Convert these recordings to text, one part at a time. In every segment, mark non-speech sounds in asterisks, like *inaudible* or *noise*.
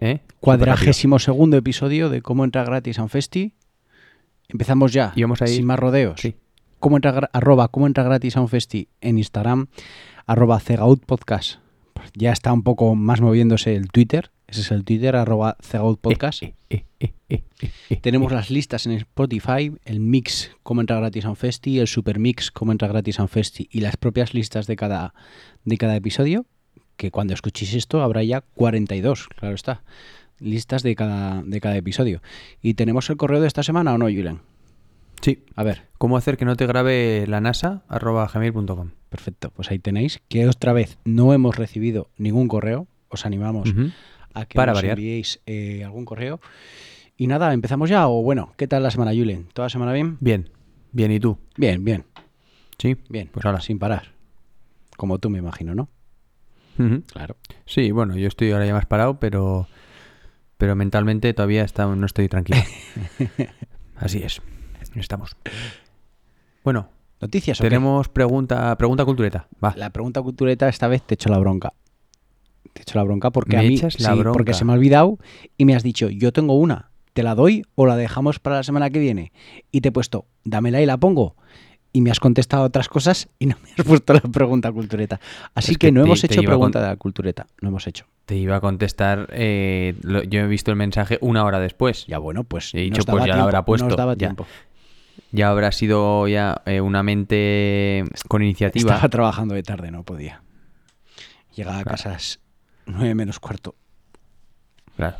¿Eh? Cuadragésimo segundo episodio de Cómo entrar gratis a un festi. Empezamos ya, Y vamos a ir- sin más rodeos. Sí. Cómo arroba cómo entrar gratis a un festi en Instagram, arroba Cegaut Podcast. Ya está un poco más moviéndose el Twitter. Ese es el Twitter, arroba Cegaut Podcast. Eh, eh. Tenemos las listas en Spotify, el mix cómo entrar gratis a un festi, el super mix cómo entrar gratis a un festi y las propias listas de cada, de cada episodio, que cuando escuchéis esto habrá ya 42, claro está, listas de cada, de cada episodio. ¿Y tenemos el correo de esta semana o no, Julian? Sí. A ver, ¿Cómo hacer que no te grabe la NASA? arroba gmail.com. perfecto, pues ahí tenéis, que otra vez no hemos recibido ningún correo, os animamos a que Para nos variar. enviéis eh, algún correo. Y nada, ¿empezamos ya o bueno? ¿Qué tal la semana, Julian? ¿Toda la semana bien? Bien. Bien, ¿y tú? Bien, bien. Sí. Bien, Pues ahora. sin parar. Como tú me imagino, ¿no? Claro. Sí, bueno, yo estoy ahora ya más parado, pero pero mentalmente todavía está, no estoy tranquilo. *laughs* Así es. Estamos. Bueno, ¿Noticias tenemos pregunta pregunta cultureta. Va. La pregunta cultureta esta vez te echo la bronca. Te echo la bronca porque ¿Me a mí echas la sí, bronca? porque se me ha olvidado y me has dicho, yo tengo una, ¿te la doy o la dejamos para la semana que viene? Y te he puesto, dámela y la pongo. Y me has contestado otras cosas y no me has puesto la pregunta cultureta. Así Es que, que no te- hemos te hecho pregunta con- de la cultureta. No hemos hecho. Te iba a contestar, eh, lo- yo he visto el mensaje una hora después. Ya bueno, pues. He dicho, pues ya tiempo, habrá puesto, Nos daba ya. tiempo. Ya habrá sido ya eh, una mente con iniciativa. Estaba trabajando de tarde, no podía. Llegaba a casa a las nueve menos cuarto. Claro.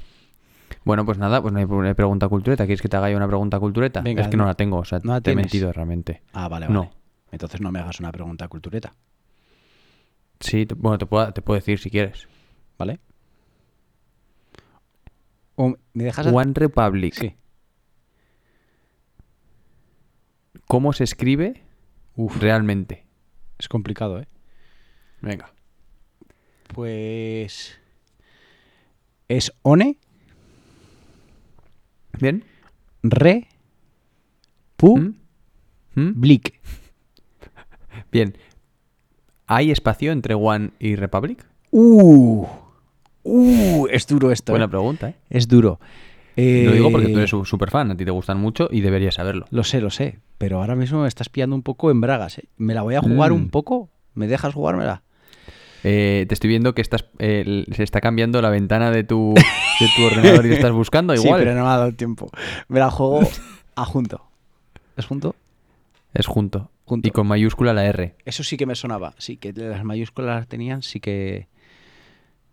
Bueno, pues nada, pues no hay, pregunta cultureta. ¿Quieres que te haga yo una pregunta cultureta? Venga, es que no la tengo, o sea, ¿no la te he mentido realmente. Ah, vale, vale. No. Entonces no me hagas una pregunta cultureta, Sí, te- bueno, te puedo, te puedo decir si quieres. ¿vale? O me dejas a- One Republic. Sí. ¿Cómo se escribe Uf, realmente? es complicado, ¿eh? Venga. Pues es one, ¿Bien? re, pu, ¿Mm? ¿Mm? blick. Bien. ¿Hay espacio entre One y Republic? Uh, uh, es duro esto. Buena ¿eh? pregunta, ¿eh? Es duro. Lo digo porque tú Eh, eres un super fan, a ti te gustan mucho y deberías saberlo. Lo sé, lo sé, pero ahora mismo me estás pillando un poco en bragas. ¿eh? ¿Me la voy a jugar Mm. un poco? ¿Me dejas jugármela? Eh, te estoy viendo que estás eh, se está cambiando la ventana de tu, de tu ordenador y te estás buscando *laughs* Sí, igual. pero no me ha dado tiempo. Me la juego *laughs* a junto. ¿Es junto? Es junto. Junto. Y con mayúscula la R. Eso sí que me sonaba. Sí, que las mayúsculas las tenían, sí que.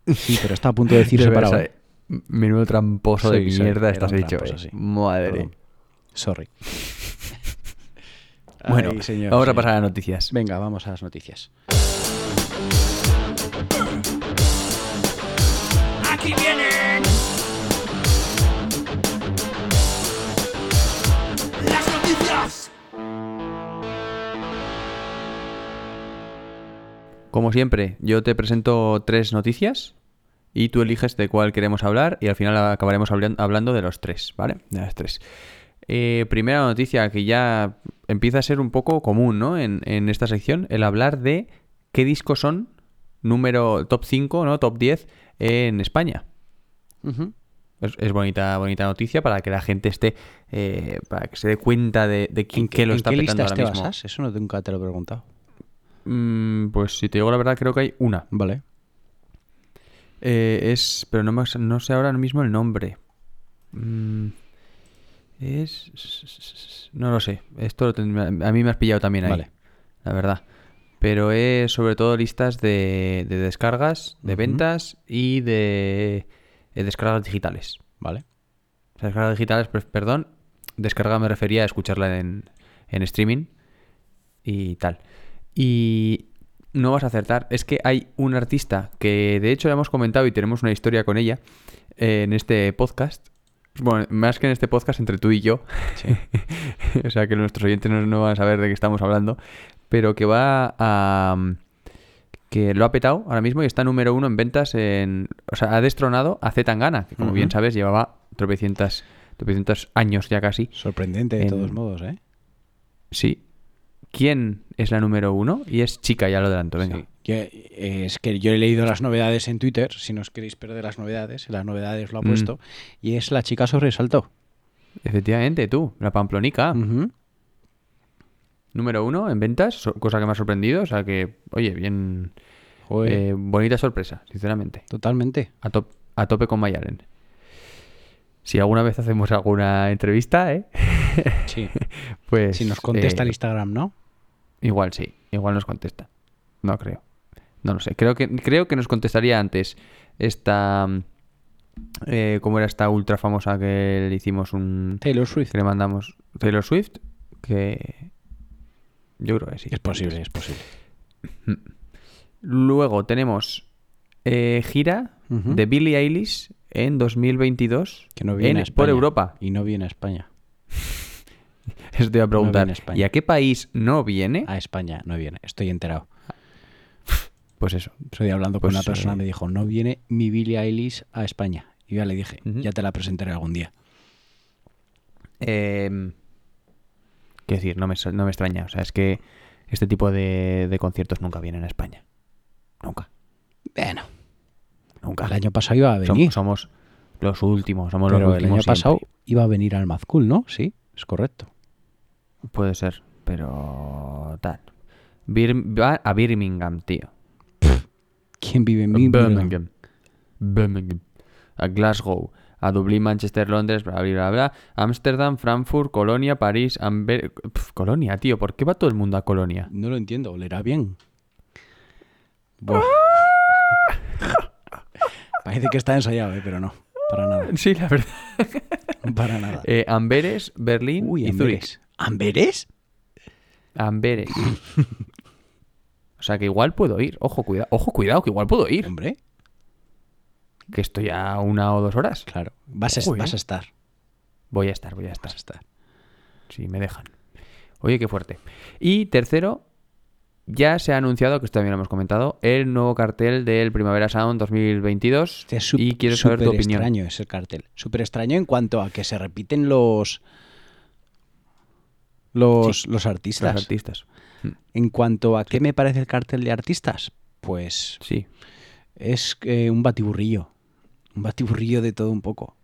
Sí, pero está a punto de decir *laughs* De separado. eh, Menudo tramposo de Sí, mierda estás tramposo, eh. sí. Madre. Perdón. Sorry. Bueno, Ay, señor, vamos a pasar a las noticias. Venga, vamos a las noticias. Vienen las noticias. Como siempre, yo te presento tres noticias y tú eliges de cuál queremos hablar y al final acabaremos hablan- hablando de los tres, ¿vale? De las tres. Eh, primera noticia que ya empieza a ser un poco común, ¿no? En, en esta sección, el hablar de qué discos son número top 5, ¿no? Top 10 en España. Es, es bonita, bonita noticia para que la gente esté, eh, para que se dé cuenta de, de quién ¿En qué lo en está qué petando ahora te mismo. basas? Eso no nunca te lo he preguntado. Mm, pues si te digo la verdad, creo que hay una. Vale. Eh, es. Pero no, no sé ahora mismo el nombre. Mm, es. No lo sé. Esto lo a mí me has pillado también ahí. Vale. La verdad. Pero es sobre todo listas de, de descargas, de ventas y de, de descargas digitales. Vale. Descargas digitales, per- perdón. Descarga me refería a escucharla en, en streaming y tal. Y no vas a acertar. Es que hay un artista que de hecho ya hemos comentado y tenemos una historia con ella eh, en este podcast. Bueno, más que en este podcast entre tú y yo. Sí. *laughs* o sea que nuestros oyentes no, no van a saber de qué estamos hablando. Pero que va a. que lo ha petado ahora mismo y está número uno en ventas en. O sea, ha destronado a Z Tangana, que como bien sabes llevaba tropecientas, tropecientos años ya casi. Sorprendente de En- todos modos, ¿eh? Sí. ¿Quién es la número uno? Y es chica, ya lo adelanto, venga. Sí. Yo, eh, es que yo he leído las novedades en Twitter, si no os queréis perder las novedades, las novedades lo ha Mm. puesto, y es la chica sobresalto. Efectivamente, tú, la pamplonica. Número uno en ventas, cosa que me ha sorprendido. O sea que, oye, bien. Eh, bonita sorpresa, sinceramente. totalmente. A, top- a tope con Mayalen. Si alguna vez hacemos alguna entrevista, ¿eh? *laughs* Sí. *laughs* Pues. Si nos contesta eh, el Instagram, ¿no? Igual sí, igual nos contesta. No creo. No lo sé. Creo que, creo que nos contestaría antes esta. Eh, ¿Cómo era esta ultra famosa que le hicimos un. Taylor Swift. que le mandamos? Taylor Swift. Que. Yo creo que sí. Es posible, es posible. Luego tenemos eh, gira de Billie Eilish en 2022 Que no viene en- a España. por Europa. Y no viene a España. *laughs* Eso te iba a preguntar. a. ¿Y a qué país no viene? A España no viene. Estoy enterado. Pues eso. Estoy hablando con Pues, una persona, eh, me dijo, no viene mi Billie Eilish a España. Y yo ya le dije, ya te la presentaré algún día. Eh, quiero decir, no me, no me extraña. O sea, es que este tipo de, de conciertos nunca vienen a España. Nunca. Bueno, Nunca. el año pasado iba a venir. somos los últimos. Somos pero los el año últimos pasado iba a venir al Mazcool, ¿no? Sí, es correcto. Puede ser, pero tal. Bir- va a Birmingham, tío. ¿Quién vive en Birmingham? Birmingham. Birmingham. A Glasgow. A Dublín, Manchester, Londres, bla, bla, bla, bla. Ámsterdam, Frankfurt, Colonia, París, Amber... Colonia, tío. ¿Por qué va todo el mundo a Colonia? No lo entiendo, olerá bien. Buah. *laughs* Parece que está ensayado, ¿eh? pero no, para nada. Sí, la verdad. Para nada. Eh, Amberes, Berlín Uy, y. ¿Amberes? ¿Amberes? Amberes. *laughs* o sea que igual puedo ir. Ojo, cuidado. Ojo, cuidado, que igual puedo ir. Hombre, Que estoy a una o dos horas. claro. Vas a, Ojo, vas a estar. Voy a estar, voy a estar. Vas a estar. Si me dejan. Oye, qué fuerte. Y tercero, ya se ha anunciado, que esto también lo hemos comentado, el nuevo cartel del Primavera Sound 2022. Este es y quiero saber tu súper opinión. extraño ese cartel. Súper extraño en cuanto a que se repiten los los, Sí, los artistas. Los artistas. En cuanto a qué me parece el cartel de artistas, pues Sí. es eh, un batiburrillo. Un batiburrillo de todo un poco.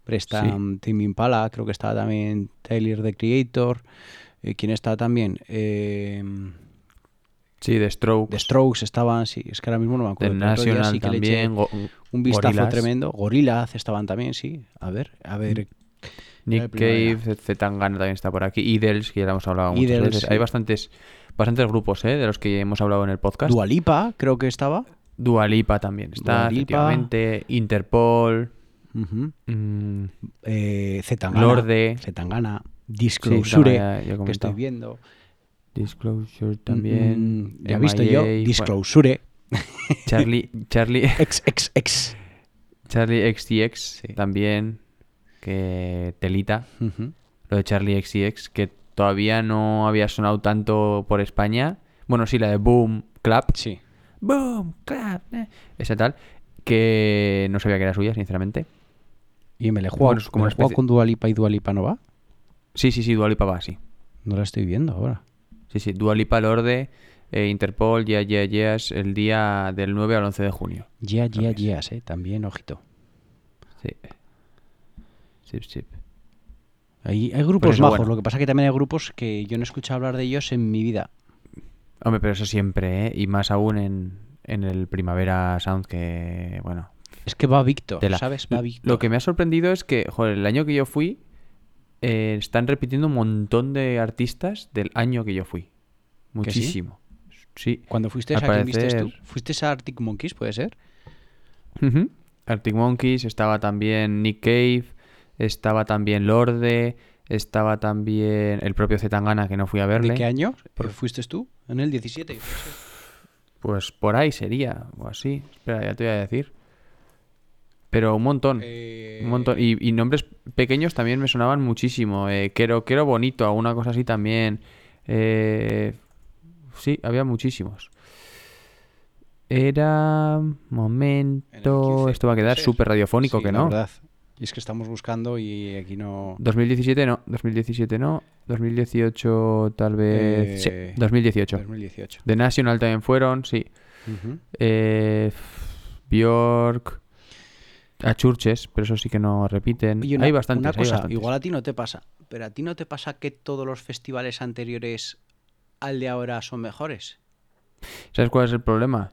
Hombre, está Sí. mm, Tame Impala, creo que está también Taylor the Creator. Eh, ¿Quién está también? Eh, Sí, de Strokes. The Strokes estaban, sí, es que ahora mismo no me The acuerdo. día National sí que le eché también. Un vistazo Gorillaz, tremendo. Gorillaz estaban también, sí. A ver, a ver. Nick. Cave, Zetangana también está por aquí. Idles, que ya lo hemos hablado muchas Idles, veces. sí. Hay bastantes, bastantes grupos, ¿eh? De los que hemos hablado en el podcast. Dualipa, creo que estaba. Dualipa también está, Dua Lipa. efectivamente. Interpol. Mm, Eh, Zetangana. Lorde. Zetangana. sí, Disclosure, ya- ya he que estoy viendo. Disclosure también. Mm, ya he visto yo. MIA, bueno, Disclosure. Charlie, Charlie, *laughs* ex. Charlie XTX Sí. también. Que telita. Lo de Charlie XTX, que todavía no había sonado tanto por España. Bueno, sí, la de Boom Clap. Sí. Boom Clap. eh, Esa tal. Que no sabía que era suya, sinceramente. Y me le he jugado, como me he jugado especie- con Dualipa y Dualipa no va. Sí, sí, sí, Dualipa va, sí. No la estoy viendo ahora. Sí, sí, Dualipa Lorde, eh, Interpol, Yeah, Yeah, Yeahs, el día del 9 al 11 de junio. Ya, ya, que ya, eh. También, ojito. Sí. Sí, sí. Hay, hay grupos Pues eso, majos, bueno. lo que pasa que también hay grupos que yo no he escuchado hablar de ellos en mi vida. Hombre, pero eso siempre, ¿eh? Y más aún en, en el Primavera Sound, que, bueno. Es que va Víctor. ¿sabes? Va Víctor. Lo que me ha sorprendido es que, joder, el año que yo fui, eh, están repitiendo un montón de artistas del año que yo fui. ¿Que sí? Muchísimo. Sí. Cuando fuiste Al a viste tú? parecer- ¿Fuiste a Arctic Monkeys, puede ser? Arctic Monkeys, estaba también Nick Cave, estaba también Lorde, estaba también el propio Zetangana que no fui a verle. ¿De qué año Por- fuiste tú? En el 17. puede ser. Pues por ahí sería, o así. Espera, ya te voy a decir. Pero un montón. Eh, Un montón. Y, y nombres pequeños también me sonaban muchísimo. Eh, quiero, quiero bonito, alguna cosa así también. Eh, sí, había muchísimos. Era. Momento. 15, Esto va a quedar súper radiofónico, Sí, que la no. verdad. Y es que estamos buscando y aquí no. 2017 no, 2017 no, 2018 tal vez... Eh, Sí, 2018. 2018. The National también fueron, sí. Eh, Bjork, a Churches, pero eso sí que no repiten. Una, hay bastantes, una hay cosa, bastantes. igual a ti no te pasa, pero a ti no te pasa que todos los festivales anteriores al de ahora son mejores. ¿Sabes cuál es el problema?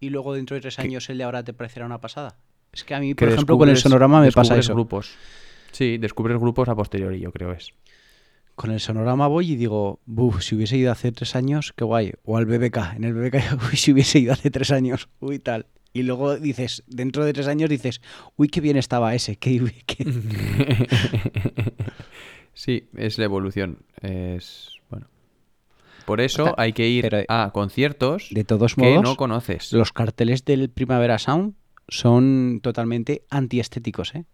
Y luego dentro de tres años el de ahora te parecerá una pasada. Es que a mí, Que por ejemplo, con el sonorama me pasa eso. grupos. Sí, descubres grupos a posteriori, yo creo es. Con el sonorama voy y digo, buf, si hubiese ido hace tres años, qué guay. O al BBK. En el BBK, *laughs* uy, si hubiese ido hace tres años, uy, tal. Y luego dices, dentro de tres años dices, uy, qué bien estaba ese. Qué, qué- *laughs* sí, es la evolución. Es bueno. Por eso hay que ir a conciertos De todos que modos, no conoces. los carteles del Primavera Sound son totalmente antiestéticos, ¿eh?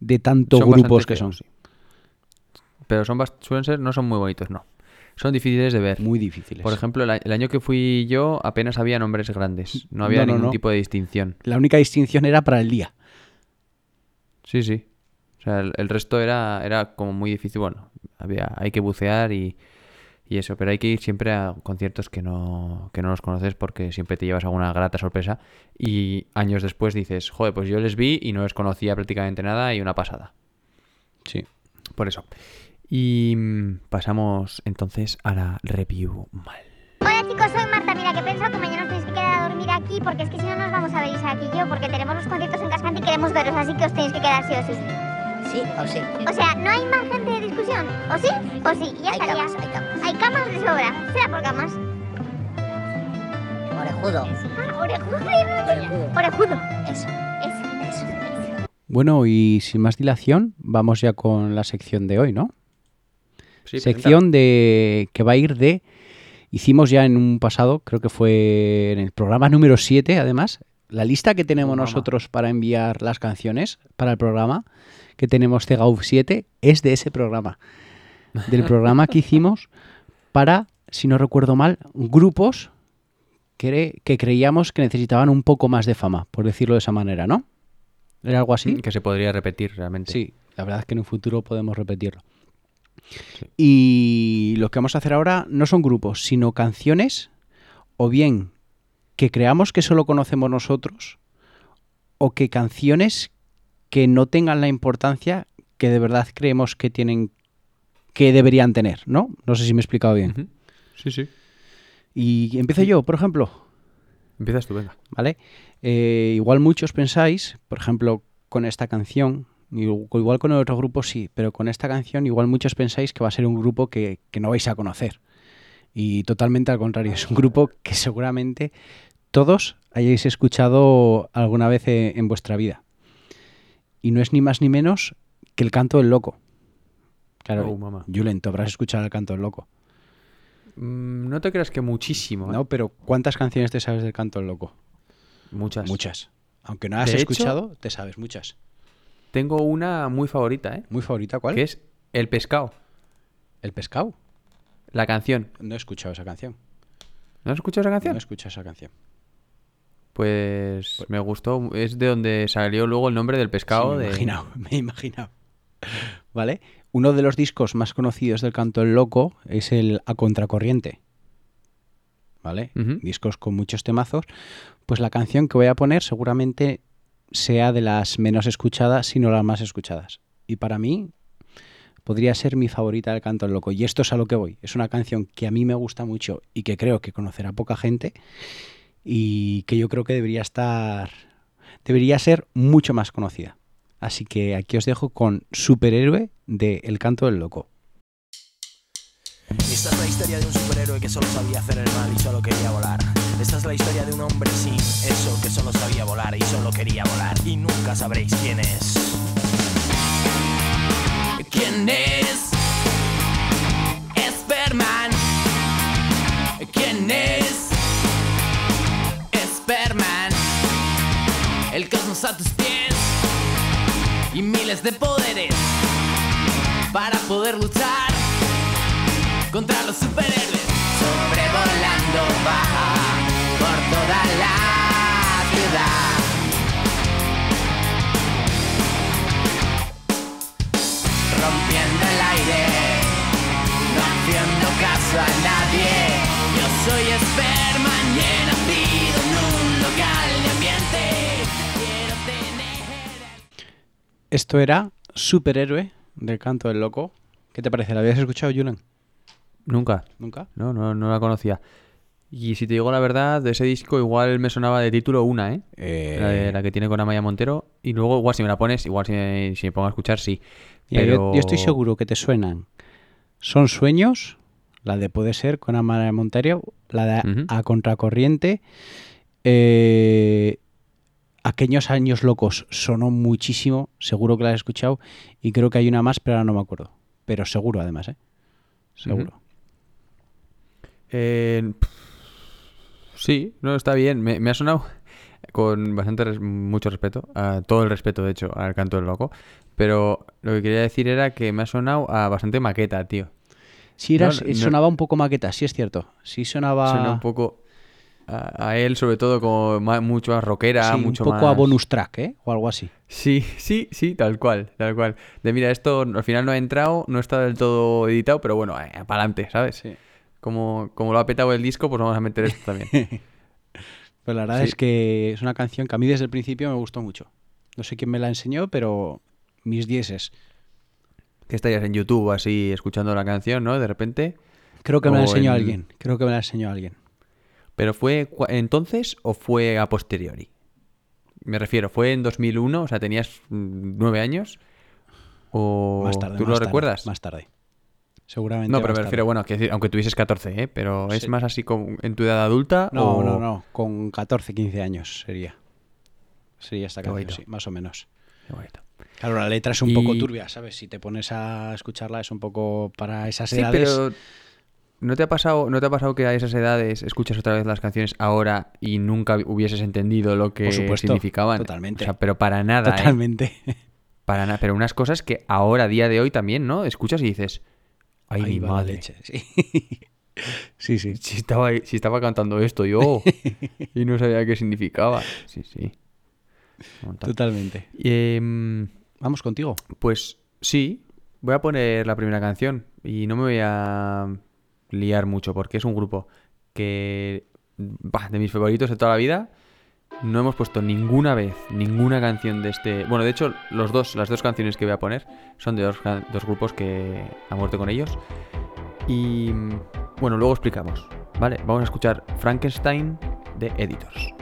De tanto Son grupos que son. sí. Pero son suelen ser, no son muy bonitos, no. Son difíciles de ver. Muy difíciles. Por ejemplo, el, año que fui yo apenas había nombres grandes. *laughs* No había No, no, ningún no. tipo de distinción. La única distinción era para el día. Sí, sí. O sea, el, el resto era, era como muy difícil. Bueno, había, hay que bucear y, y eso, pero hay que ir siempre a conciertos que no, que no los conoces porque siempre te llevas alguna grata sorpresa y años después dices, joder, pues yo les vi y no les conocía prácticamente nada y una pasada. Sí. Por eso. Y mm, pasamos entonces a la review mal. Hola chicos, soy Marta. Mira, que he pensado que mañana os tenéis que quedar a dormir aquí porque es que si no nos vamos a ver Isaac y yo porque tenemos los conciertos en Cascante y queremos veros, así que os tenéis que quedar sí o sí. Sí o sí. O sea, no hay margen de discusión. ¿O sí? ¿O sí? Y ya Hay estaría. camas, hay camas. Hay camas de sobra. Será por camas. Orejudo. Ah, orejudo. Orejudo. Orejudo. Eso. Eso, eso. Bueno, y sin más dilación, vamos ya con la sección de hoy, ¿no? Sí, sección de que va a ir de hicimos ya en un pasado, creo que fue en el programa número 7, además, la lista que tenemos nosotros para enviar las canciones para el programa que tenemos CEGAUF 7 es de ese programa. Del programa que *laughs* hicimos para, si no recuerdo mal, grupos que, que creíamos que necesitaban un poco más de fama, por decirlo de esa manera, ¿no? ¿Era algo así? Que se podría repetir realmente. Sí, la verdad es que en un futuro podemos repetirlo. Sí. Y lo que vamos a hacer ahora no son grupos, sino canciones, o bien que creamos que solo conocemos nosotros, o que canciones que no tengan la importancia que de verdad creemos que tienen, que deberían tener, ¿no? No sé si me he explicado bien. Sí, sí. Y empiezo yo, por ejemplo, Empiezas tú, venga. ¿vale? Eh, igual muchos pensáis, por ejemplo, con esta canción, igual con otro grupo sí, pero con esta canción igual muchos pensáis que va a ser un grupo que, que no vais a conocer. Y totalmente al contrario, es un grupo que seguramente todos hayáis escuchado alguna vez eh, en vuestra vida. Y no es ni más ni menos que el canto del loco. Claro, Oh, mamá. Julen, tú habrás escuchado el canto del loco. Mm, no te creas que muchísimo. ¿eh? ¿No? Pero ¿cuántas canciones te sabes del canto del loco? Muchas. Muchas. Aunque no has De hecho- escuchado, te sabes muchas. Tengo una muy favorita, ¿eh? Muy favorita, ¿cuál? Que es El Pescado. El pescado. La canción. No he escuchado esa canción. ¿No has escuchado esa No canción? he escuchado esa canción. Pues me gustó. Es de donde salió luego el nombre del pescado. Sí, me he de... imaginado, *laughs* me he imaginado. ¿Vale? Uno de los discos más conocidos del canto del loco es el A Contracorriente. ¿Vale? Discos con muchos temazos. Pues la canción que voy a poner seguramente sea de las menos escuchadas, sino las más escuchadas. Y para mí podría ser mi favorita del canto del loco. Y esto es a lo que voy. Es una canción que a mí me gusta mucho y que creo que conocerá poca gente y que yo creo que debería estar debería ser mucho más conocida. Así que aquí os dejo con Superhéroe de El canto del loco. Esta es la historia de un superhéroe que solo sabía hacer el mal y solo quería volar. Esta es la historia de un hombre sin eso que solo sabía volar y solo quería volar. Y nunca sabréis quién es. ¿Quién es? Esperman. ¿Quién El cosmos a tus pies. y miles de poderes para poder luchar contra los superhéroes. Sobrevolando baja por toda la ciudad. Rompiendo el aire, no haciendo caso a nadie. Yo soy Esperman Esto era Superhéroe del canto del loco. ¿Qué te parece? ¿La habías escuchado, Julian? Nunca. ¿Nunca? No, no, no la conocía. Y si te digo la verdad, de ese disco igual me sonaba de título una, ¿eh? Eh, La, de- la que tiene con Amaya Montero. Y luego, igual si me la pones, igual si me, si me pongo a escuchar, sí. mira, yo- estoy seguro que te suenan. Son sueños, la de Puede ser con Amara Montero, la de. A Contracorriente. eh, Aquellos años locos sonó muchísimo, seguro que la has escuchado. Y creo que hay una más, pero ahora no me acuerdo. Pero seguro, además, ¿eh? Seguro. Eh, sí, no, está bien. Me, me ha sonado con bastante mucho respeto, a todo el respeto, de hecho, al canto del loco. Pero lo que quería decir era que me ha sonado a bastante maqueta, tío. Sí, era- No, no- sonaba un poco maqueta, sí es cierto. Sí sonaba... Suena un poco a, a él, sobre todo, como mucho más rockera, sí, mucho un poco a bonus track, ¿eh? O algo así. Sí, sí, sí, tal cual, tal cual. De mira, esto al final no ha entrado, no está del todo editado, pero bueno, eh, para adelante, ¿sabes? Sí. Como, como lo ha petado el disco, pues vamos a meter esto también. *laughs* Pero la verdad Sí. es que es una canción que a mí desde el principio me gustó mucho. No sé quién me la enseñó, pero mis dieces. que estarías en YouTube así escuchando la canción, ¿no? De repente. Creo que me la enseñó en- alguien. Creo que me la enseñó alguien. ¿Pero fue entonces o fue a posteriori? Me refiero, ¿fue en 2001? O sea, tenías mm, nueve años. ¿O Más tarde. tú más lo tarde, recuerdas? Más tarde. Seguramente. no, pero me refiero, tarde. bueno, que decir, aunque tuvieses 14, ¿eh? Pero ¿es más así como en tu edad adulta? No, o- no, no. Con 14, 15 años sería. Sería esta canción, sí, más o menos. Qué bonito. Claro, la letra es un poco turbia, ¿sabes? Si te pones a escucharla es un poco para esas Sí, edades. pero ¿no te ha pasado, no te ha pasado que a esas edades escuchas otra vez las canciones ahora y nunca hubieses entendido lo que Por supuesto, significaban? totalmente. O sea, pero para nada, ¿eh? Totalmente. *laughs* Para nada. Pero unas cosas que ahora, a día de hoy también, ¿no? Escuchas y dices, ay, Ahí mi madre. leche, Sí. *laughs* sí, sí. Si estaba, si estaba cantando esto yo *laughs* y no sabía qué significaba. Sí, sí. Totalmente. Em, Vamos contigo. Pues sí, voy a poner la primera canción y no me voy a liar mucho porque es un grupo que, bah, de mis favoritos de toda la vida, no hemos puesto ninguna vez ninguna canción de este... Bueno, de hecho, los dos, las dos canciones que voy a poner son de dos, dos grupos que ha muerto con ellos. Y bueno, luego explicamos. Vale, vamos a escuchar Frankenstein de Editors.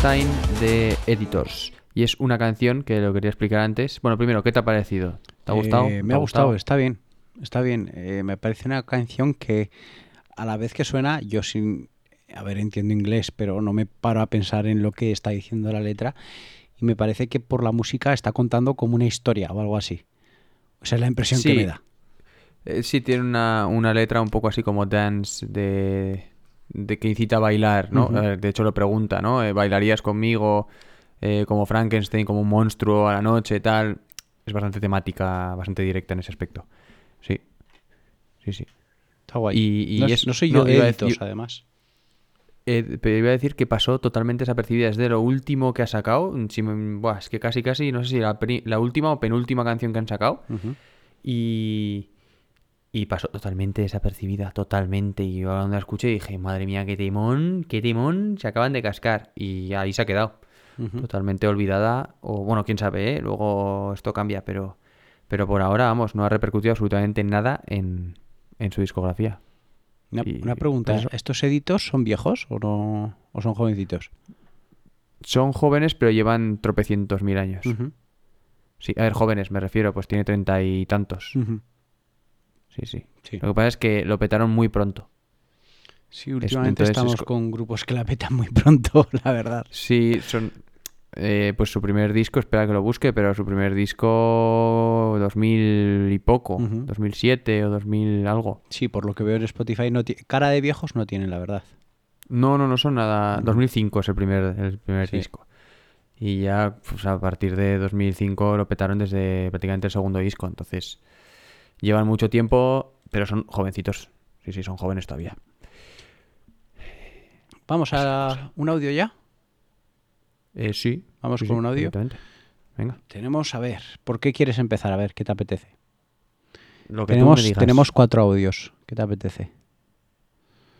Frankenstein de Editors. Y es una canción que lo quería explicar antes. Bueno, primero, ¿qué te ha parecido? ¿Te ha gustado? Eh, ¿Te me ha gustado, está bien. Está bien. Eh, me parece una canción que a la vez que suena, yo sin. A ver, entiendo inglés, pero no me paro a pensar en lo que está diciendo la letra. Y me parece que por la música está contando como una historia o algo así. O sea, es la impresión que me da. Eh, sí, tiene una, una letra un poco así como dance de... de que incita a bailar, ¿no? Eh, De hecho lo pregunta, ¿no? Eh, ¿Bailarías conmigo eh, como Frankenstein, como un monstruo a la noche, tal? Es bastante temática, bastante directa en ese aspecto. Sí. Sí, sí. Está guay. Y- y no, es- no soy no, yo de iba además. Eh, pero iba a decir que pasó totalmente desapercibida desde lo último que ha sacado. Si me- buah, es que casi, casi, no sé si la, última o penúltima canción que han sacado. Y, y pasó totalmente desapercibida, totalmente. Y yo cuando la escuché dije, madre mía, qué timón, qué timón, se acaban de cascar. Y ahí se ha quedado. Totalmente olvidada. O bueno, quién sabe, ¿eh? Luego esto cambia, pero, pero por ahora, vamos, no ha repercutido absolutamente nada en, en su discografía. Una, Y, una pregunta, pues. ¿estos editos son viejos o no o son jovencitos? Son jóvenes, pero llevan tropecientos mil años. Sí, a ver, jóvenes, me refiero, pues tiene treinta y tantos. ujú. Sí, sí. Sí. Lo que pasa es que lo petaron muy pronto. Sí, últimamente entonces estamos co- con grupos que la petan muy pronto, *laughs* la verdad. Sí, son. eh, pues su primer disco, espera que lo busque, pero su primer disco 2000 y poco, Ujú. 2007 o 2000 algo. Sí, por lo que veo en Spotify, no cara de viejos no tienen, la verdad. No, no, no son nada. 2005 es el primer, el primer Sí. disco. Y ya pues, a partir de 2005 lo petaron desde prácticamente el segundo disco. Entonces llevan mucho tiempo, pero son jovencitos. Sí, sí, son jóvenes todavía. Vamos a un audio ya. Eh, sí. Vamos sí, con sí, un audio. Venga. Tenemos, a ver, ¿por qué quieres empezar? A ver, ¿qué te apetece? Lo que tú me Tenemos, digas. tenemos cuatro audios. ¿Qué te apetece?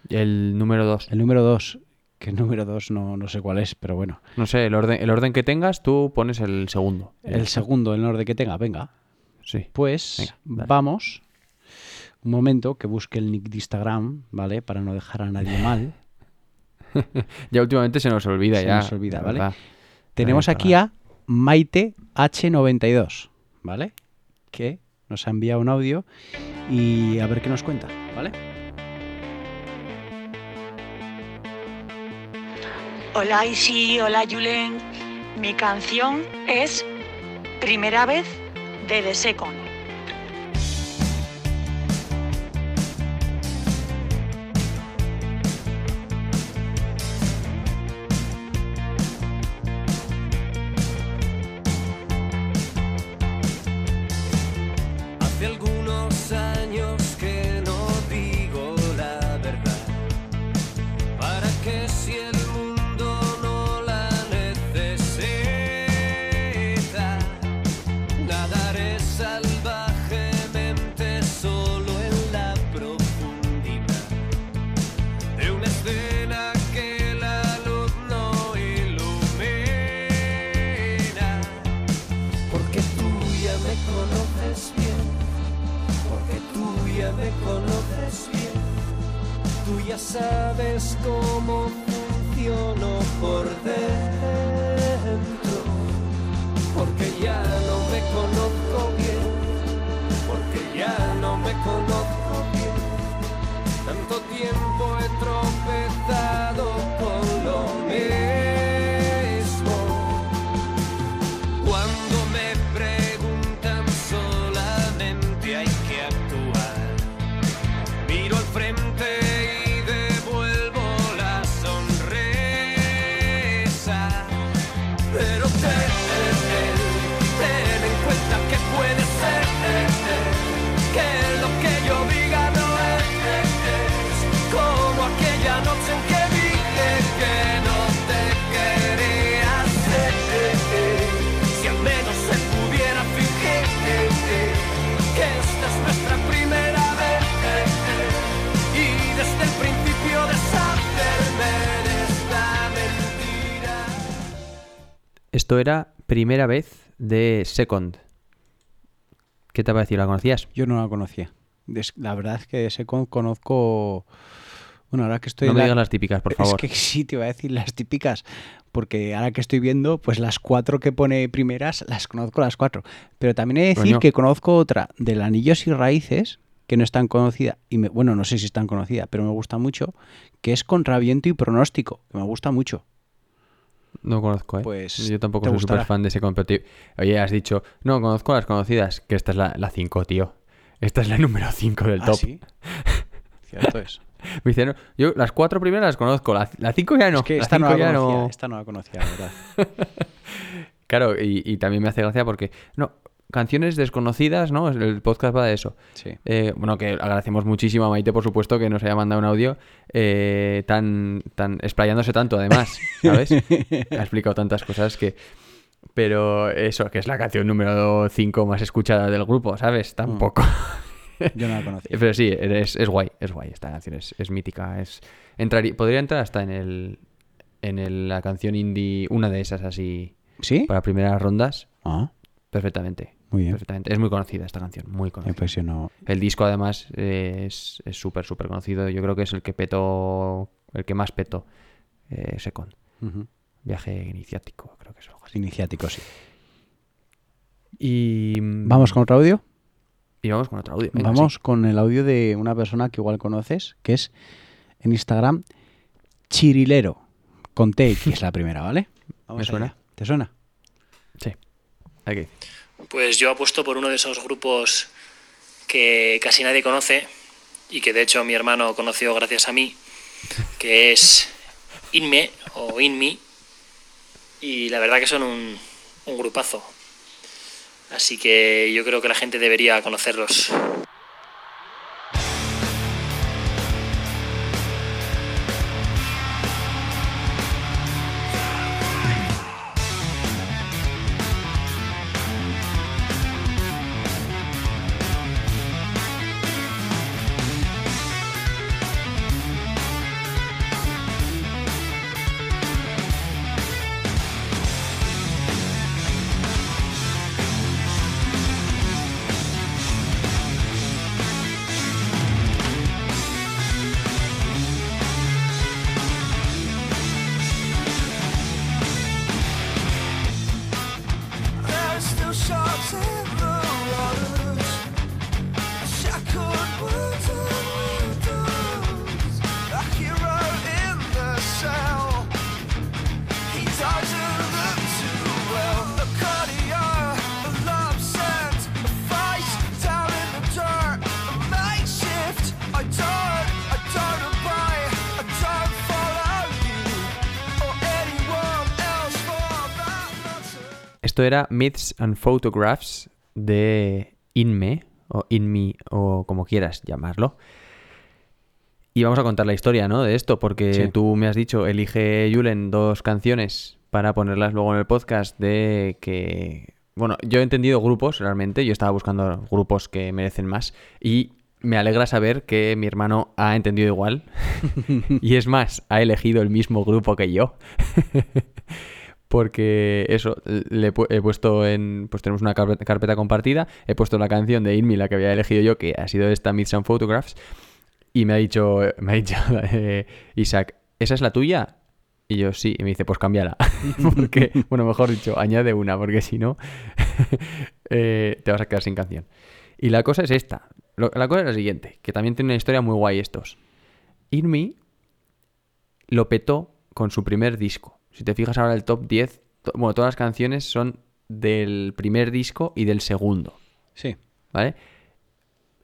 El número 2. El número dos, que el número dos no, no sé cuál es, pero bueno. No sé, el orden, el orden que tengas, tú pones el segundo. El segundo, el orden que tenga, venga. Sí. Pues Venga, vamos. Un momento que busque el nick de Instagram, ¿vale? Para no dejar a nadie *laughs* mal. Ya últimamente se nos olvida Se ya. nos olvida, ¿vale? verdad. Tenemos aquí a Maite H92, ¿vale? Que nos ha enviado un audio y a ver qué nos cuenta, ¿vale? Hola Isi, hola Julen. Mi canción es Primera vez The Second. Esto era primera vez de Second. ¿Qué te ha parecido? ¿La conocías? Yo no la conocía. La verdad es que se con- conozco... Bueno, ahora que estoy... no me la- digas las típicas, por *laughs* favor. Es que sí, te iba a decir las típicas, porque ahora que estoy viendo, pues las cuatro que pone primeras, las conozco las cuatro. Pero también he de decir Coño. que conozco otra del Anillos y Raíces, que no es tan conocida, y me- bueno, no sé si es tan conocida, pero me gusta mucho, que es Contra Viento y Pronóstico, que me gusta mucho. No conozco, ¿eh? Pues, Yo tampoco soy súper fan de ese competitivo. Oye, has dicho, no, conozco las conocidas, que esta es la 5, tío. Esta es la número 5 del Ah, top. sí. Cierto es. Me *laughs* dice, no, yo las cuatro primeras las conozco, la, la cinco ya no. es que la esta no, la conocía, no. esta no la conocía, la verdad. *laughs* Claro, y, y también me hace gracia porque, no, canciones desconocidas, ¿no? El podcast va de eso. Sí. Eh, bueno, que agradecemos muchísimo a Maite, por supuesto, que nos haya mandado un audio eh, tan, tan, explayándose tanto, además, *laughs* ¿sabes? ha explicado tantas cosas que... Pero eso, que es la canción número 5 más escuchada del grupo, ¿sabes? Tampoco. *laughs* Yo no la conocía. Pero sí, es, es guay, es guay. Esta canción es, es mítica. Es, entraría- podría entrar hasta en el en el- la canción indie, una de esas así, ¿Sí? para primeras rondas, Ah, perfectamente. Muy bien. Perfectamente. Es muy conocida esta canción, muy Me conocida. impresionó. El disco además es es súper, súper conocido. Yo creo que es el que petó, el que más petó eh, Second. Viaje iniciático, creo que es algo así. Iniciático, sí. Y ¿Vamos con otro audio? y vamos con otro audio. Venga, Vamos sí. con el audio de una persona que igual conoces, que es en Instagram Chirilero, con TX la primera, ¿vale? *laughs* Vamos Me suena. ¿Te suena? Sí. Aquí. Pues yo apuesto por uno de esos grupos que casi nadie conoce y que de hecho mi hermano conoció gracias a mí, que es Inme o Inmi. Y la verdad que son un, un grupazo. Así que yo creo que la gente debería conocerlos. Esto era Myths and Photographs de Inme, o Inme, o como quieras llamarlo. Y vamos a contar la historia, ¿no? De esto, porque Sí. tú me has dicho, elige Julen dos canciones para ponerlas luego en el podcast de que... Bueno, yo he entendido grupos, realmente. Yo estaba buscando grupos que merecen más. Y me alegra saber que mi hermano ha entendido igual. *laughs* y es más, ha elegido el mismo grupo que yo. *laughs* Porque eso, le he pu- he puesto en. Pues tenemos una carpeta, compartida. He puesto la canción de Inmi, la que había elegido yo, que ha sido esta Myths and Photographs. Y me ha dicho, *laughs* me ha dicho eh, Isaac, ¿esa es la tuya? Y yo sí. Y me dice, pues cámbiala. *laughs* porque, bueno, mejor dicho, añade una, porque si no, *laughs* eh, te vas a quedar sin canción. Y la cosa es esta. La cosa es la siguiente, que también tiene una historia muy guay estos. Inmi lo petó con su primer disco. Si te fijas ahora el top 10, to- bueno, todas las canciones son del primer disco y del segundo, Sí. ¿vale?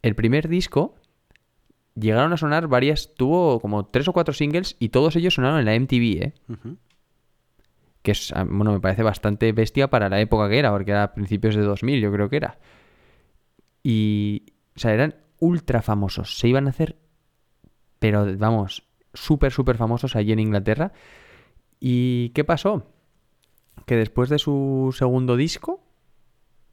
El primer disco llegaron a sonar varias, tuvo como tres o cuatro singles y todos ellos sonaron en la MTV, ¿eh? Que es, ah, bueno, me parece bastante bestia para la época que era, porque era a principios de 2000, yo creo que era. Y, o sea, eran ultra famosos. Se iban a hacer, pero vamos, súper, súper famosos allí en Inglaterra. ¿Y qué pasó? Que después de su segundo disco,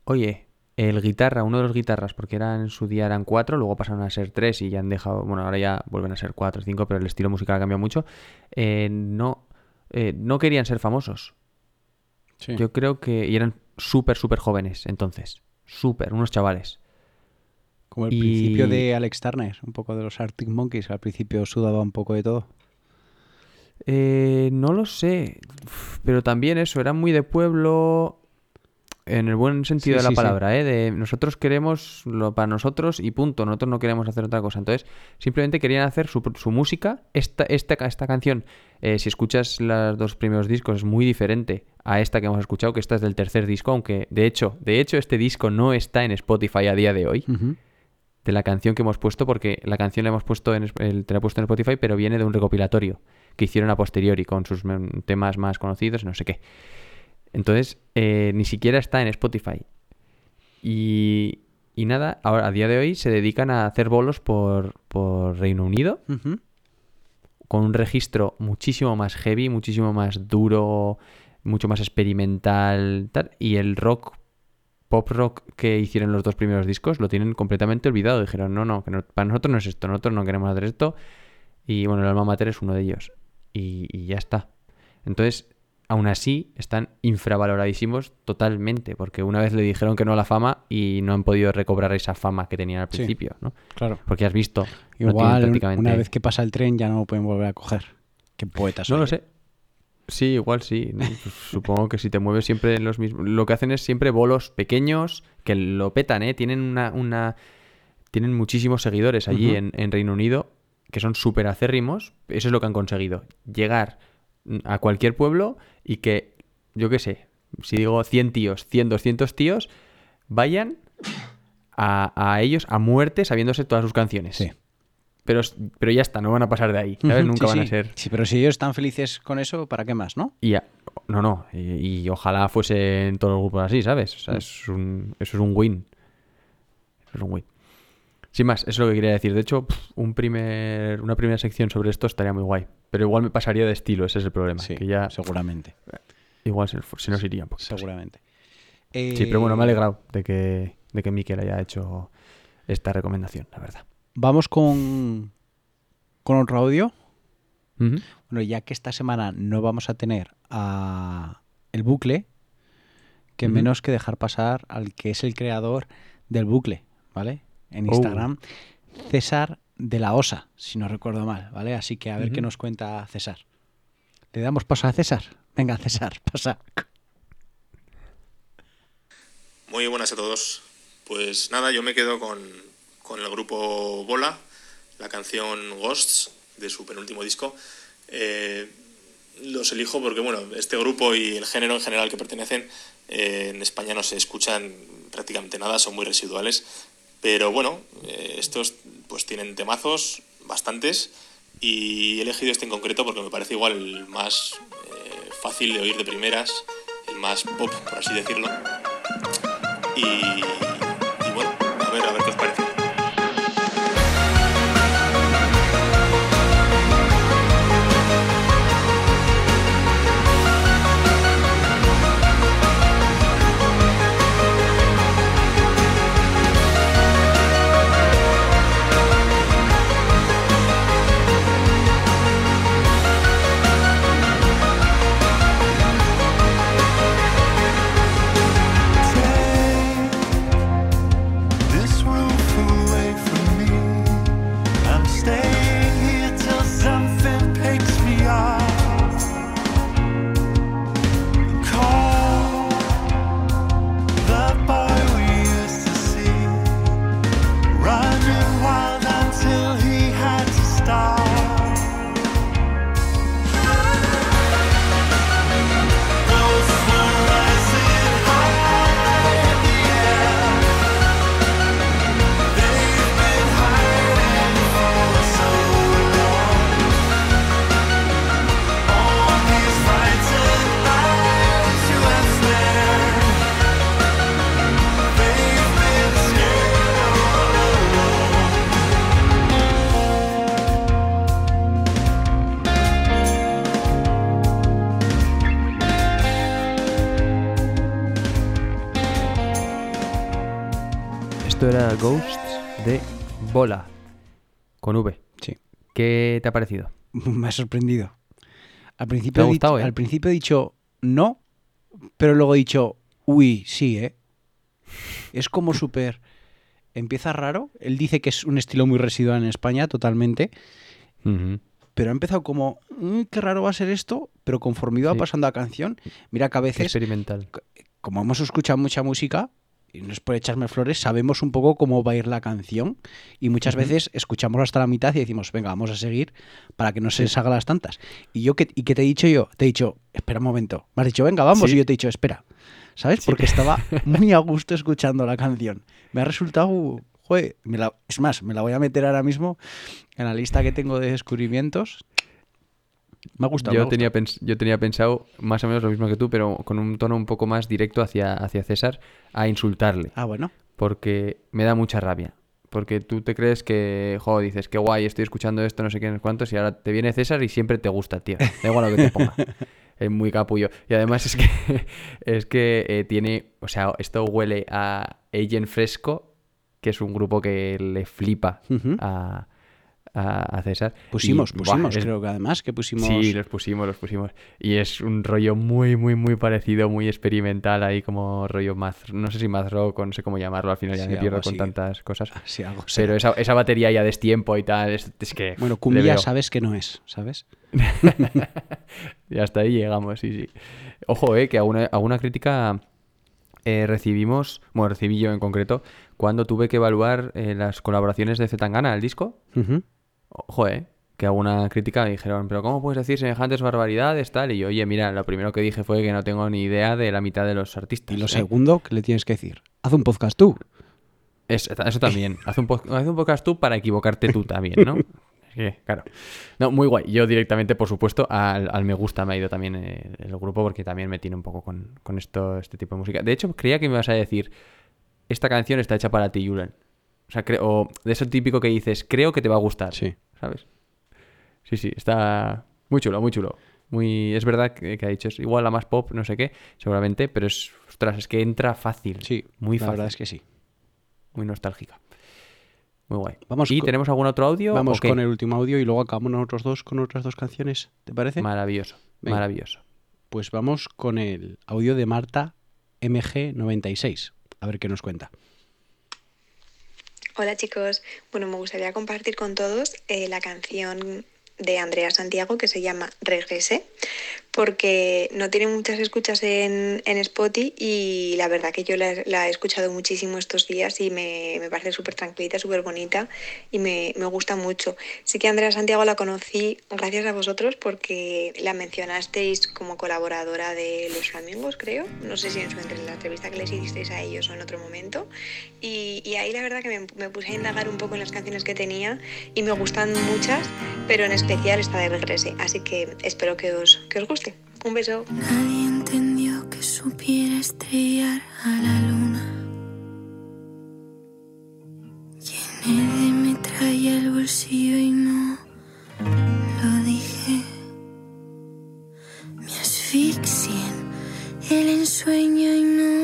oye, el guitarra, uno de los guitarras, porque eran en su día eran cuatro, luego pasaron a ser tres y ya han dejado, bueno, ahora ya vuelven a ser cuatro, cinco, pero el estilo musical ha cambiado mucho. eh, no, eh, no querían ser famosos. Sí. Yo creo que. Y eran súper, súper jóvenes entonces. Súper, unos chavales. Como el Y- principio de Alex Turner, un poco de los Arctic Monkeys, al principio sudaba un poco de todo. Eh, no lo sé. Uf, Pero también eso, eran muy de pueblo. En el buen sentido Sí, de la sí, sí. palabra, ¿eh? De nosotros queremos lo para nosotros y punto. Nosotros no queremos hacer otra cosa. Entonces, simplemente querían hacer su, su música. Esta, esta, esta canción, eh, si escuchas los dos primeros discos, es muy diferente a esta que hemos escuchado, que esta es del tercer disco, aunque de hecho, de hecho, este disco no está en Spotify a día de hoy. De la canción que hemos puesto, porque la canción la hemos puesto en, el- te la he puesto en Spotify, pero viene de un recopilatorio que hicieron a posteriori con sus temas más conocidos no sé qué. Entonces, eh, ni siquiera está en Spotify. Y, y nada, ahora a día de hoy se dedican a hacer bolos por, por Reino Unido con un registro muchísimo más heavy, muchísimo más duro, mucho más experimental, tal, y el rock, pop rock que hicieron los dos primeros discos lo tienen completamente olvidado. Dijeron, no, no, que no- para nosotros no es esto, nosotros no queremos hacer esto. Y bueno, el alma mater es uno de ellos. Y, y ya está. Entonces, aún así, están infravaloradísimos totalmente, porque una vez le dijeron que no a la fama y no han podido recobrar esa fama que tenían al Sí. principio, ¿no? Claro. Porque has visto, Igual, prácticamente... una vez que pasa el tren ya no lo pueden volver a coger. Qué poetas. No lo sé. Sí, igual sí. Pues supongo que si te mueves siempre en los mismos... Lo que hacen es siempre bolos pequeños que lo petan, ¿eh? Tienen una... una... Tienen muchísimos seguidores allí en, en Reino Unido que son súper acérrimos. Eso es lo que han conseguido. Llegar a cualquier pueblo y que, yo qué sé, si digo 100 tíos, 100, 200 tíos, vayan a, a ellos a muerte sabiéndose todas sus canciones. Sí. Pero, pero ya está, no van a pasar de ahí. Nunca sí, van a sí. ser... Sí, pero si ellos están felices con eso, ¿para qué más, no? Y no, no, y, y ojalá fuese en todos los grupos así, ¿sabes? O sea, es un, eso es un win. Eso es un win. Sin más, eso es lo que quería decir. De hecho, un primer, una primera sección sobre esto estaría muy guay. Pero igual me pasaría de estilo, ese es el problema. Sí, que ya seguramente. igual se, se nos iría un poquito. Seguramente. Sí, pero bueno, me he Eh, alegrado de que, de que Miquel haya hecho esta recomendación, la verdad. Vamos con, con otro audio. Bueno, ya que esta semana no vamos a tener a el bucle, que menos que dejar pasar al que es el creador del bucle, ¿vale? En Oh. Instagram, César de la Osa, si no recuerdo mal, ¿vale? Así que a ver qué nos cuenta César. ¿Le damos paso a César? Venga, César, *laughs* pasa. Muy buenas a todos. Pues nada, yo me quedo con, con el grupo Bola, la canción Ghosts de su penúltimo disco. Eh, los elijo porque, bueno, este grupo y el género en general que pertenecen eh, en España no se escuchan prácticamente nada, son muy residuales. Pero bueno, eh, estos pues tienen temazos, bastantes, y he elegido este en concreto porque me parece igual el más eh, fácil de oír de primeras, el más pop, por así decirlo. Y, y bueno, a ver, a ver qué con V. Sí. ¿Qué te ha parecido? *laughs* Me ha sorprendido. Al principio, Te ha he gustado, dicho, ¿eh? al principio he dicho no, pero luego he dicho, uy, sí, ¿eh? Es como súper... Empieza raro. Él dice que es un estilo muy residual en España, totalmente. Pero ha empezado como, "Mm, qué raro va a ser esto, pero conforme iba Sí. pasando la canción, mira que a veces, Experimental. como hemos escuchado mucha música, no es por echarme flores, sabemos un poco cómo va a ir la canción y muchas veces escuchamos hasta la mitad y decimos, venga, vamos a seguir para que no se salga las tantas. Y yo, que, ¿y qué te he dicho yo? Te he dicho, espera un momento. Me has dicho, venga, vamos, Sí. y yo te he dicho, espera. ¿Sabes? Porque estaba *laughs* muy a gusto escuchando la canción. Me ha resultado Joder, me la- es más, me la voy a meter ahora mismo en la lista que tengo de descubrimientos. Me ha gustado. me Yo ha tenía, yo tenía pensado más o menos lo mismo que tú, pero con un tono un poco más directo hacia, hacia César, a insultarle. Ah, bueno. Porque me da mucha rabia. Porque tú te crees que, joder, dices, qué guay, estoy escuchando esto, no sé sé cuántos, y ahora te viene César y siempre te gusta, tío. Da igual lo que te ponga. *laughs* Es muy capullo. Y además es que, *laughs* es que eh, tiene, o sea, esto huele a Agent Fresco, que es un grupo que le flipa a, a, a César. Pusimos, Y, pusimos, creo que además, que pusimos. Sí, los pusimos, los pusimos. Y es un rollo muy, muy, muy parecido, muy experimental ahí como rollo math, no sé si math rock o no sé cómo llamarlo, al final ya Sí, me pierdo con tantas cosas. Sí, algo Pero esa, esa batería ya de tiempo y tal, es, es que... Bueno, cumbia sabes que no es, ¿sabes? *laughs* y hasta ahí llegamos, sí, sí. Ojo, eh, que alguna, alguna crítica eh, recibimos, bueno, recibí yo en concreto, cuando tuve que evaluar eh, las colaboraciones de Zetangana al disco. Ojo, eh, que alguna crítica me dijeron, pero ¿cómo puedes decir semejantes barbaridades, tal? Y yo, oye, mira, lo primero que dije fue que no tengo ni idea de la mitad de los artistas. Y lo ¿eh? segundo, ¿qué le tienes que decir? Haz un podcast tú. Es- eso también. *laughs* Haz un, pod- haz un podcast tú para equivocarte tú también, ¿no? *laughs* Que, claro. No, muy guay. Yo directamente, por supuesto, al, al me gusta me ha ido también eh, el grupo porque también me tiene un poco con, con esto, este tipo de música. De hecho, creía que me ibas a decir, esta canción está hecha para ti, Julen. O sea, creo, o de eso típico que dices, creo que te va a gustar. Sí. ¿Sabes? Sí, sí, está muy chulo, muy chulo. Muy, es verdad que, que ha dicho, es igual la más pop, no sé qué, seguramente, pero es, ostras, es que entra fácil. Sí, muy la fácil. verdad es que sí. Muy nostálgica. Muy guay. Vamos ¿Y tenemos algún otro audio? Vamos con el último audio y luego acabamos nosotros dos con otras dos canciones. ¿Te parece? Maravilloso, Venga. maravilloso. Pues vamos con el audio de Marta MG96. A ver qué nos cuenta. Hola chicos, bueno me gustaría compartir con todos eh, la canción de Andrea Santiago que se llama Regrese porque no tiene muchas escuchas en, en Spotify y la verdad que yo la, la he escuchado muchísimo estos días y me, me parece súper tranquilita, súper bonita y me, me gusta mucho. Sí que Andrea Santiago la conocí gracias a vosotros porque la mencionasteis como colaboradora de Los Flamingos, creo. No sé si en, su, en la entrevista que les hicisteis a ellos o en otro momento. Y, y ahí la verdad que me, me puse a indagar un poco en las canciones que tenía y me gustan muchas, pero en especial esta de Regrese. Así que espero que os, que os guste. Un beso. Nadie entendió que supiera estrellar a la luna. Llené de metralla el bolsillo y no lo dije. Me asfixié en el ensueño y no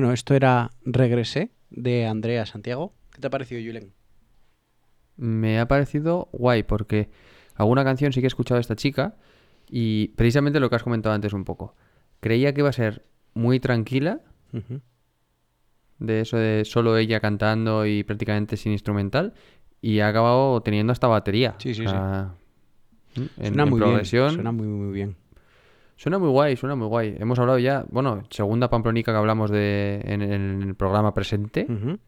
Bueno, esto era Regresé de Andrea Santiago. ¿Qué te ha parecido, Julen? Me ha parecido guay porque alguna canción sí que he escuchado de esta chica y precisamente lo que has comentado antes un poco. Creía que iba a ser muy tranquila, de eso de solo ella cantando y prácticamente sin instrumental, y ha acabado teniendo hasta batería. Sí, sí, O sea, ¿m? En, Suena en muy bien. Suena muy, muy bien. Suena muy guay, suena muy guay. Hemos hablado ya, bueno, segunda pamplonica que hablamos de en, en el programa presente. Ujú.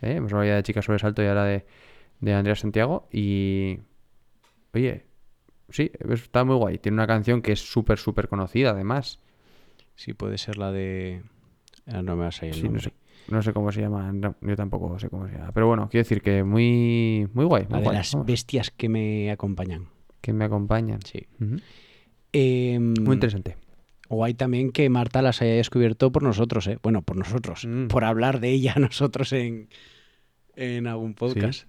¿eh? Hemos hablado ya de Chica Sobresalto y ahora de, de Andrea Santiago. Y. Oye, sí, está muy guay. Tiene una canción que es súper, súper conocida, además. Sí, puede ser la de. Ah, no me va a el Sí, no sé. No sé cómo se llama, no, yo tampoco sé cómo se llama. Pero bueno, quiero decir que muy, muy guay. La Muy de guay, las vamos, bestias que me acompañan. que me acompañan. Sí. Ujú. Em, Muy interesante. Guay también que Marta las haya descubierto por nosotros, ¿eh? Bueno, por nosotros. Mm. Por hablar de ella *laughs* nosotros en, en algún podcast.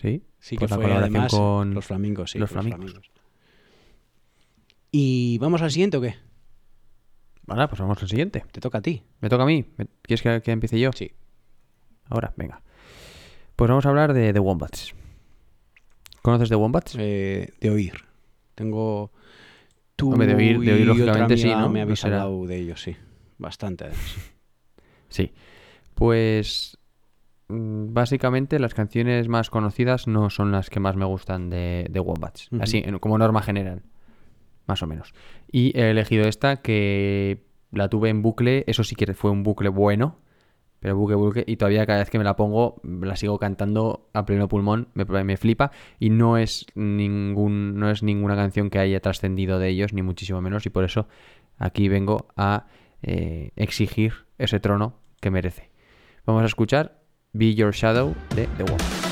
Sí, Sí, Pues que la fue colaboración además con los flamingos, sí. los flamingos. ¿Y vamos al siguiente o qué? Vale, pues vamos al siguiente. Te toca a ti. ¿Me toca a mí? ¿Me- ¿Quieres que, que empiece yo? Sí. Ahora, venga. Pues vamos a hablar de The Wombats. ¿Conoces The Wombats? Eh, de oír. Tengo... Tú Hombre, de oír- de oír, y otra lógicamente, sí, ¿no? Me No habéis será- hablado de ellos, sí. Bastante, además. Sí. Pues mm, básicamente las canciones más conocidas no son las que más me gustan de, de Wombats. Así, como norma general. Más o menos. Y he elegido esta que la tuve en bucle. Eso sí que fue un bucle bueno. Pero bucle, bucle. Y todavía cada vez que me la pongo, la sigo cantando a pleno pulmón. Me, me flipa. Y no es, ningún, no es ninguna canción que haya trascendido de ellos, ni muchísimo menos. Y por eso aquí vengo a eh, exigir ese trono que merece. Vamos a escuchar Be Your Shadow de The.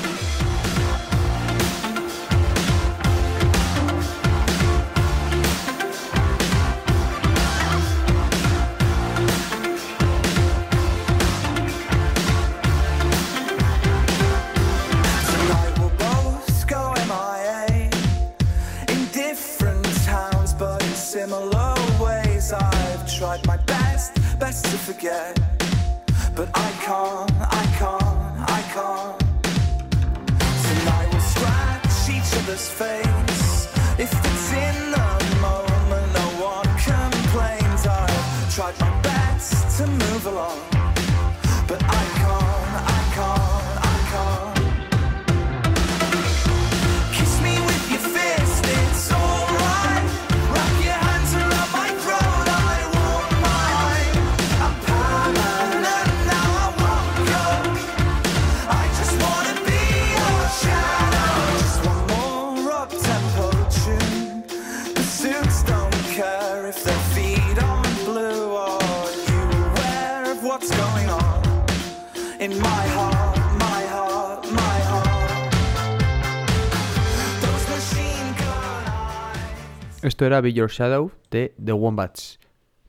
Esto era Be Your Shadow de The Wombats.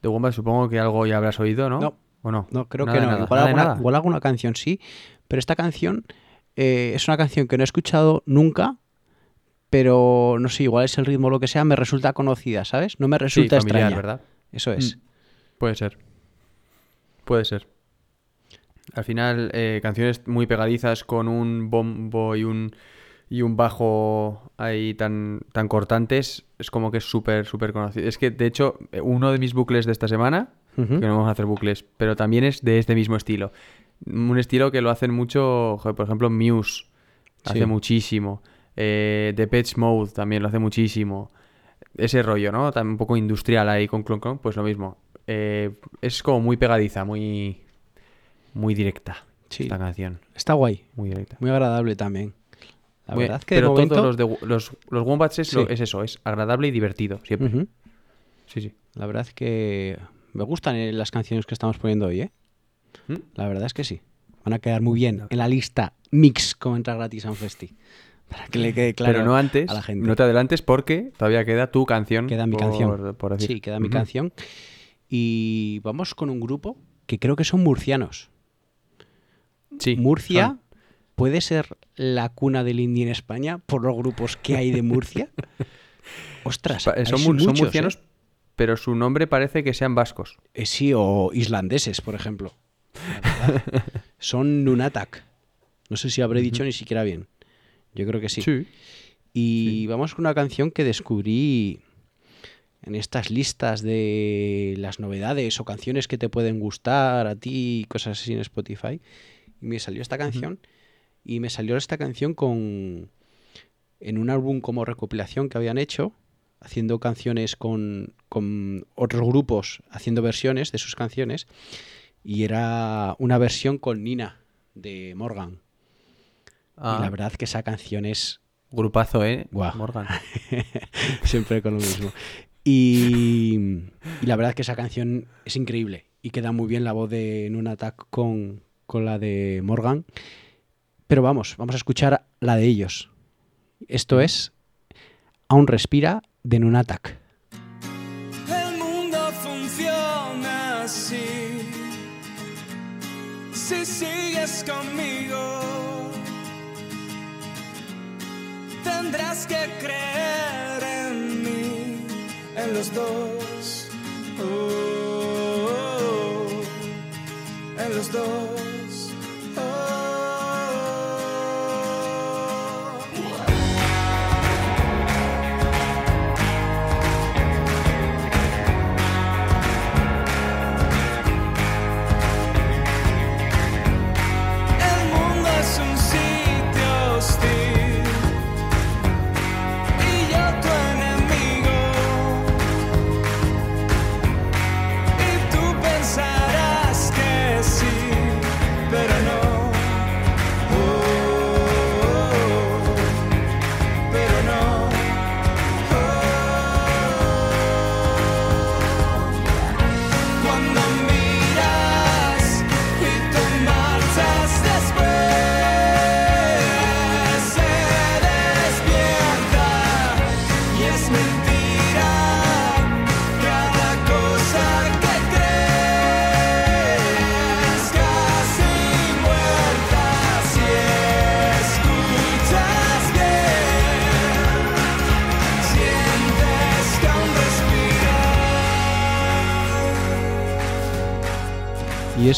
The Wombats supongo que algo ya habrás oído, ¿no? No. ¿O no? No, creo Nada que no. nada. Igual, Nada alguna, nada. igual alguna canción sí, pero esta canción eh, es una canción que no he escuchado nunca, pero no sé, igual es el ritmo o lo que sea, me resulta conocida, ¿sabes? No me Sí, resulta familiar, extraña. ¿verdad? Eso es. Mm, Puede ser. Puede ser. Al final, eh, canciones muy pegadizas con un bombo y un, y un bajo ahí tan, tan cortantes, es como que es súper, súper conocido. Es que, de hecho, eh, uno de mis bucles de esta semana, que no vamos a hacer bucles, pero también es de este mismo estilo. Un estilo que lo hacen mucho, por ejemplo, Muse, hace Sí. muchísimo. Eh, The Pitch Mode también lo hace muchísimo. Ese rollo, ¿no? También un poco industrial ahí con Clon Clon, pues lo mismo. Eh, es como muy pegadiza, muy, muy directa Sí. esta canción. Está guay, Muy directa. muy agradable también. La Muy- verdad que de pero momento... todos los, de, los, los Wombats es, lo- Sí. es eso, es agradable y divertido, siempre. Sí, sí. La verdad es que me gustan eh, las canciones que estamos poniendo hoy, ¿eh? ¿Mm? La verdad es que sí. Van a quedar muy bien en la lista Mix como entra gratis a un festi. Para que le quede claro pero no antes, a la gente. no te adelantes porque todavía queda tu canción. Queda mi por- canción. por decir. Sí, queda mi canción. Y vamos con un grupo que creo que son murcianos. Sí, Murcia. Puede ser la cuna del indie en España por los grupos que hay de Murcia. *laughs* Ostras, eh, son, muchos, murcianos, ¿eh? pero su nombre parece que sean vascos. Eh, sí, o islandeses, por ejemplo. *laughs* Son Nunatak. No sé si habré dicho ni siquiera bien. Yo creo que sí. Sí. Y vamos con una canción que descubrí en estas listas de las novedades o canciones que te pueden gustar a ti, cosas así en Spotify. Y me salió esta canción. Y me salió esta canción con en un álbum como recopilación que habían hecho, haciendo canciones con, con otros grupos, haciendo versiones de sus canciones. Y era una versión con Nina de Morgan. Ah, Y la verdad que esa canción es Grupazo, ¿eh? Guau. Morgan. *laughs* Siempre con lo mismo. Y, y la verdad que esa canción es increíble. Y queda muy bien la voz de Nun Attack con, con la de Morgan. Pero vamos, vamos a escuchar la de ellos. Esto es Aún respira de Nun Attack. El mundo funciona así. Si sigues conmigo, tendrás que creer en mí, en los dos. Oh, en los dos.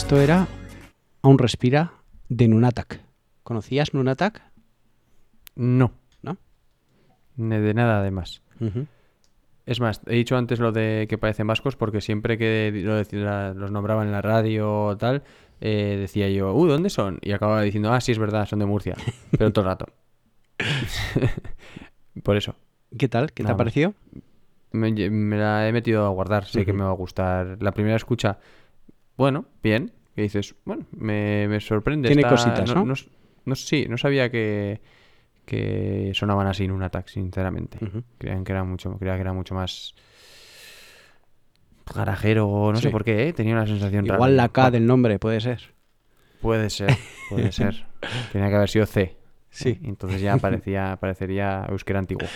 Esto era Aún respira de Nunatak. ¿Conocías Nunatak? No. ¿No? Ni de nada además. Es más, he dicho antes lo de que parecen vascos porque siempre que lo los nombraban en la radio o tal, eh, decía yo, uh, ¿dónde son? Y acababa diciendo, ah, sí, es verdad, son de Murcia. Pero todo el rato. *laughs* Por eso. ¿Qué tal? ¿Qué te ha parecido? Me, la he metido a guardar, sé que me va a gustar. La primera escucha, bueno, bien. Que dices, bueno, me, me sorprende. Tiene cositas, ¿no? no, no- sí, no sabía que, que sonaban así en un ataque, sinceramente. Creían que era mucho, creía que era mucho más garajero, o no sé por qué, ¿eh? tenía una sensación rara. Igual la K del nombre, puede ser. Puede ser, puede *laughs* ser. Tenía que haber sido C. Sí. Entonces ya parecía, parecería euskera antiguo.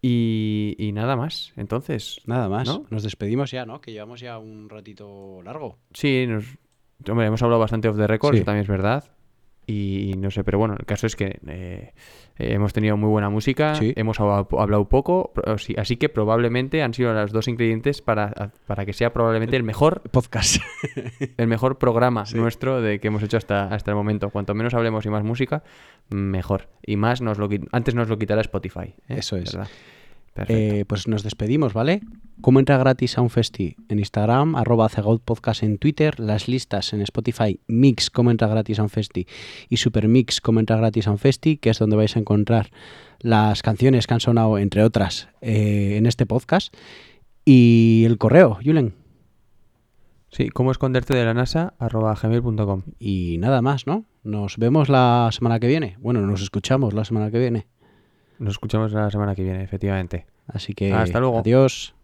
Y, y nada más, entonces. Nada más. ¿no? Nos despedimos ya, ¿no? Que llevamos ya un ratito largo. Sí, nos, hombre, hemos hablado bastante off the record, Sí. eso también es verdad. Y no sé, pero bueno, el caso es que eh, hemos tenido muy buena música, Sí. hemos hab- hablado poco, así que probablemente han sido los dos ingredientes para, para que sea probablemente el mejor Podcast. *laughs* el mejor programa nuestro de que hemos hecho hasta, hasta el momento. Cuanto menos hablemos y más música, mejor. Y más nos lo antes nos lo quitará Spotify. ¿eh? Eso es. ¿Verdad? Eh, pues nos despedimos, ¿vale? ¿Cómo entra gratis a un festi? En Instagram, arroba Podcast en Twitter, las listas en Spotify, Mix, cómo entra gratis a un festi y Supermix, cómo entra gratis a un festi, que es donde vais a encontrar las canciones que han sonado, entre otras, eh, en este podcast. Y el correo, Julen. Sí, cómo esconderte de la NASA, arroba gmail.com. Y nada más, ¿no? Nos vemos la semana que viene. Bueno, nos escuchamos la semana que viene. Nos escuchamos la semana que viene, efectivamente. Así que Hasta luego. adiós.